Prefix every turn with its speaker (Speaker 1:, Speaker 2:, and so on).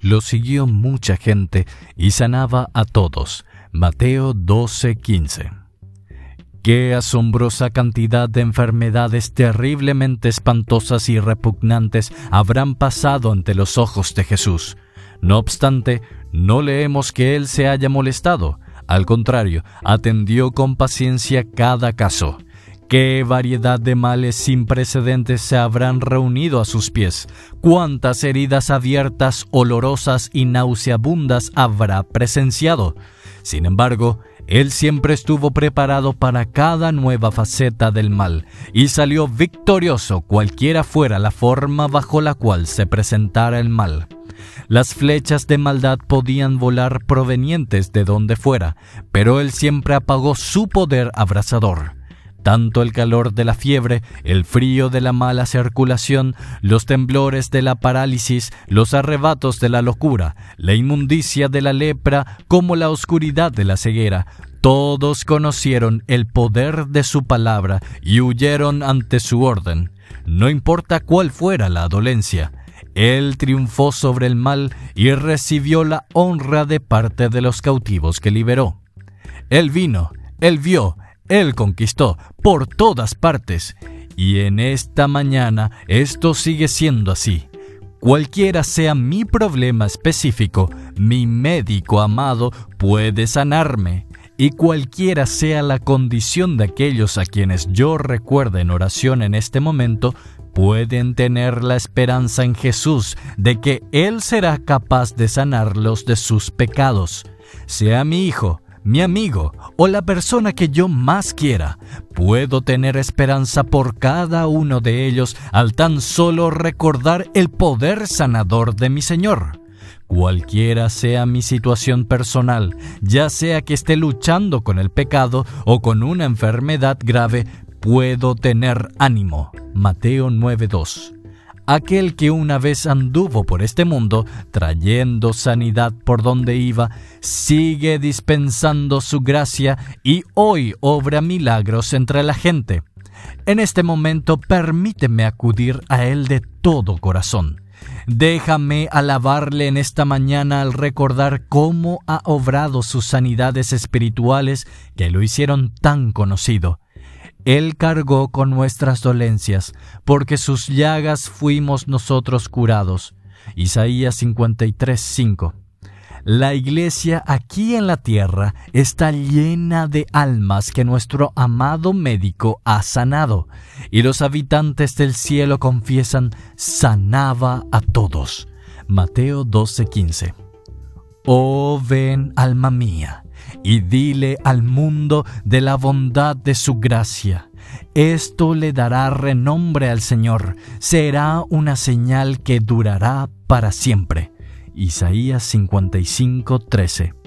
Speaker 1: lo siguió mucha gente y sanaba a todos. Mateo 12:15. Qué asombrosa cantidad de enfermedades terriblemente espantosas y repugnantes habrán pasado ante los ojos de Jesús. No obstante, no leemos que Él se haya molestado. Al contrario, atendió con paciencia cada caso. Qué variedad de males sin precedentes se habrán reunido a sus pies. Cuántas heridas abiertas, olorosas y nauseabundas habrá presenciado. Sin embargo, él siempre estuvo preparado para cada nueva faceta del mal y salió victorioso cualquiera fuera la forma bajo la cual se presentara el mal. Las flechas de maldad podían volar provenientes de donde fuera, pero él siempre apagó su poder abrasador. Tanto el calor de la fiebre, el frío de la mala circulación, los temblores de la parálisis, los arrebatos de la locura, la inmundicia de la lepra, como la oscuridad de la ceguera, todos conocieron el poder de su palabra y huyeron ante su orden. No importa cuál fuera la dolencia, él triunfó sobre el mal y recibió la honra de parte de los cautivos que liberó. Él vino, él vio, él conquistó por todas partes. Y en esta mañana esto sigue siendo así. Cualquiera sea mi problema específico, mi médico amado puede sanarme. Y cualquiera sea la condición de aquellos a quienes yo recuerde en oración en este momento, pueden tener la esperanza en Jesús de que Él será capaz de sanarlos de sus pecados. Sea mi hijo, mi amigo o la persona que yo más quiera, puedo tener esperanza por cada uno de ellos al tan solo recordar el poder sanador de mi Señor. Cualquiera sea mi situación personal, ya sea que esté luchando con el pecado o con una enfermedad grave, puedo tener ánimo. Mateo 9:2 aquel que una vez anduvo por este mundo, trayendo sanidad por donde iba, sigue dispensando su gracia y hoy obra milagros entre la gente. En este momento permíteme acudir a Él de todo corazón. Déjame alabarle en esta mañana al recordar cómo ha obrado sus sanidades espirituales que lo hicieron tan conocido. Él cargó con nuestras dolencias, porque sus llagas fuimos nosotros curados. Isaías 53, La iglesia aquí en la tierra está llena de almas que nuestro amado médico ha sanado, y los habitantes del cielo confiesan, sanaba a todos. Mateo 12:15. Oh ven, alma mía y dile al mundo de la bondad de su gracia. Esto le dará renombre al Señor, será una señal que durará para siempre. Isaías 55:13